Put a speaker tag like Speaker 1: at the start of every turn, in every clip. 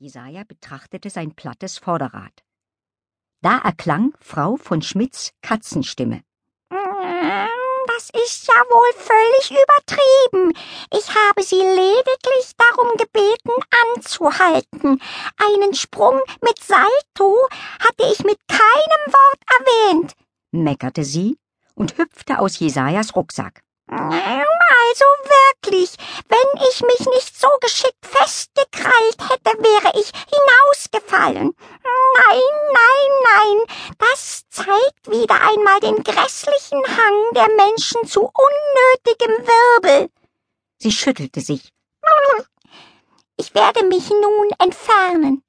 Speaker 1: Jesaja betrachtete sein plattes Vorderrad. Da erklang Frau von Schmidts Katzenstimme.
Speaker 2: Das ist ja wohl völlig übertrieben. Ich habe Sie lediglich darum gebeten, anzuhalten. Einen Sprung mit Salto hatte ich mit keinem Wort erwähnt,
Speaker 1: meckerte sie und hüpfte aus Jesajas Rucksack.
Speaker 2: Also wirklich, wenn ich mich nicht so geschickt festgekrallt hätte, wäre ich hinausgefallen. Nein, nein, nein, das zeigt wieder einmal den grässlichen Hang der Menschen zu unnötigem Wirbel.
Speaker 1: Sie schüttelte sich.
Speaker 2: Ich werde mich nun entfernen.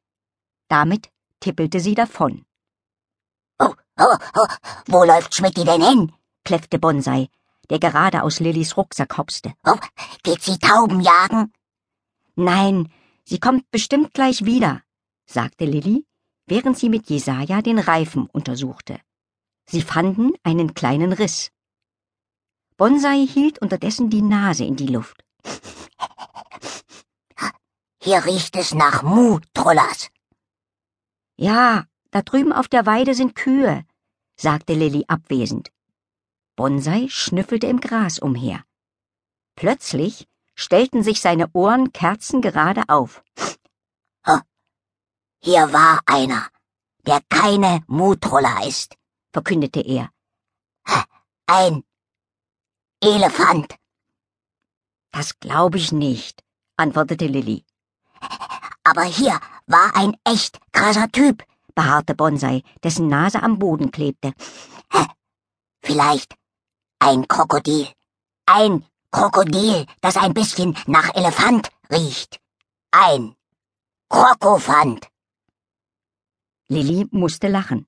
Speaker 1: Damit tippelte sie davon.
Speaker 3: Oh, oh, oh, wo läuft Schmidti denn hin?
Speaker 1: kläffte Bonsai der gerade aus Lillys Rucksack hopste.
Speaker 3: Oh, geht sie Tauben jagen?
Speaker 1: Nein, sie kommt bestimmt gleich wieder, sagte Lilly, während sie mit Jesaja den Reifen untersuchte. Sie fanden einen kleinen Riss. Bonsai hielt unterdessen die Nase in die Luft.
Speaker 3: Hier riecht es nach Mu-Trollers.
Speaker 1: Ja, da drüben auf der Weide sind Kühe, sagte Lilly abwesend. Bonsai schnüffelte im Gras umher. Plötzlich stellten sich seine Ohren kerzengerade auf.
Speaker 3: Hier war einer, der keine Mutroller ist, verkündete er. Ein Elefant.
Speaker 1: Das glaube ich nicht, antwortete Lilly.
Speaker 3: Aber hier war ein echt krasser Typ,
Speaker 1: beharrte Bonsai, dessen Nase am Boden klebte.
Speaker 3: Vielleicht ein Krokodil. Ein Krokodil, das ein bisschen nach Elefant riecht. Ein Krokofant.
Speaker 1: Lilly musste lachen.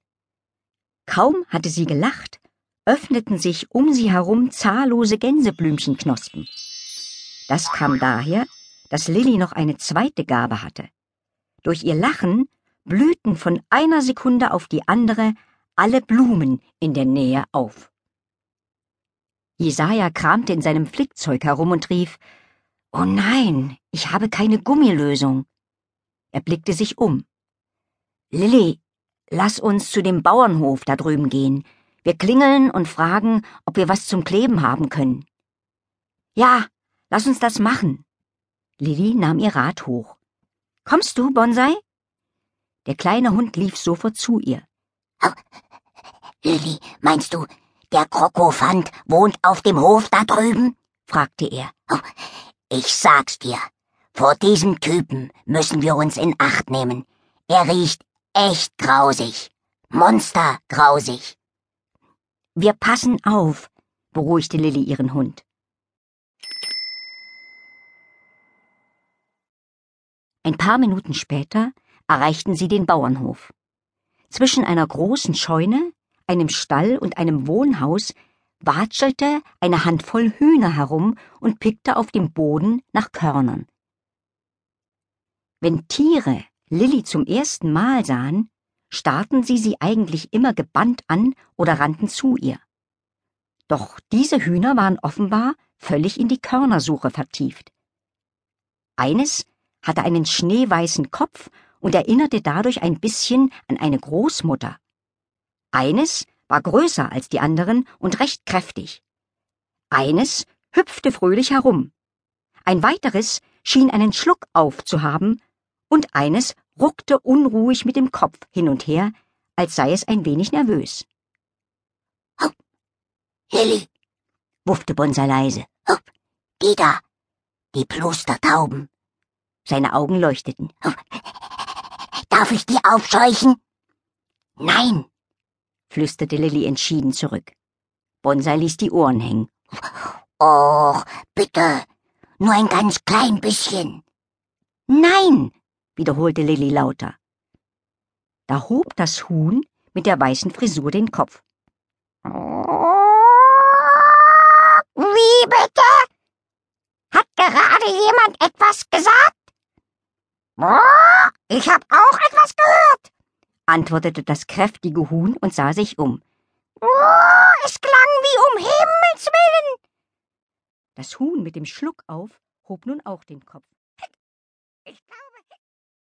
Speaker 1: Kaum hatte sie gelacht, öffneten sich um sie herum zahllose Gänseblümchenknospen. Das kam daher, dass Lilly noch eine zweite Gabe hatte. Durch ihr Lachen blühten von einer Sekunde auf die andere alle Blumen in der Nähe auf. Jesaja kramte in seinem Flickzeug herum und rief, Oh nein, ich habe keine Gummilösung. Er blickte sich um. Lilly, lass uns zu dem Bauernhof da drüben gehen. Wir klingeln und fragen, ob wir was zum Kleben haben können. Ja, lass uns das machen. Lilly nahm ihr Rad hoch. Kommst du, Bonsai? Der kleine Hund lief sofort zu ihr.
Speaker 3: Oh, Lilly, meinst du, der Krokofant wohnt auf dem Hof da drüben? fragte er. Oh, ich sag's dir. Vor diesem Typen müssen wir uns in Acht nehmen. Er riecht echt grausig. Monstergrausig.
Speaker 1: Wir passen auf, beruhigte Lilly ihren Hund. Ein paar Minuten später erreichten sie den Bauernhof. Zwischen einer großen Scheune, einem Stall und einem Wohnhaus watschelte eine Handvoll Hühner herum und pickte auf dem Boden nach Körnern. Wenn Tiere Lilly zum ersten Mal sahen, starrten sie sie eigentlich immer gebannt an oder rannten zu ihr. Doch diese Hühner waren offenbar völlig in die Körnersuche vertieft. Eines hatte einen schneeweißen Kopf und erinnerte dadurch ein bisschen an eine Großmutter. Eines war größer als die anderen und recht kräftig. Eines hüpfte fröhlich herum. Ein weiteres schien einen Schluck aufzuhaben und eines ruckte unruhig mit dem Kopf hin und her, als sei es ein wenig nervös.
Speaker 3: Hopp, Lilly,
Speaker 1: wuffte Bonsai leise.
Speaker 3: Hopp, geh da, die Plustertauben.
Speaker 1: Seine Augen leuchteten.
Speaker 3: Hopp. Darf ich die aufscheuchen?
Speaker 1: Nein, flüsterte Lilly entschieden zurück. Bonsai ließ die Ohren hängen.
Speaker 3: Och, bitte, nur ein ganz klein bisschen.
Speaker 1: Nein, wiederholte Lilly lauter. Da hob das Huhn mit der weißen Frisur den Kopf.
Speaker 2: Wie bitte? Hat gerade jemand etwas gesagt? Ich hab auch etwas gehört
Speaker 1: antwortete das kräftige Huhn und sah sich um.
Speaker 2: Oh, es klang wie um Himmels willen.
Speaker 1: Das Huhn mit dem Schluck auf hob nun auch den Kopf. Ich kann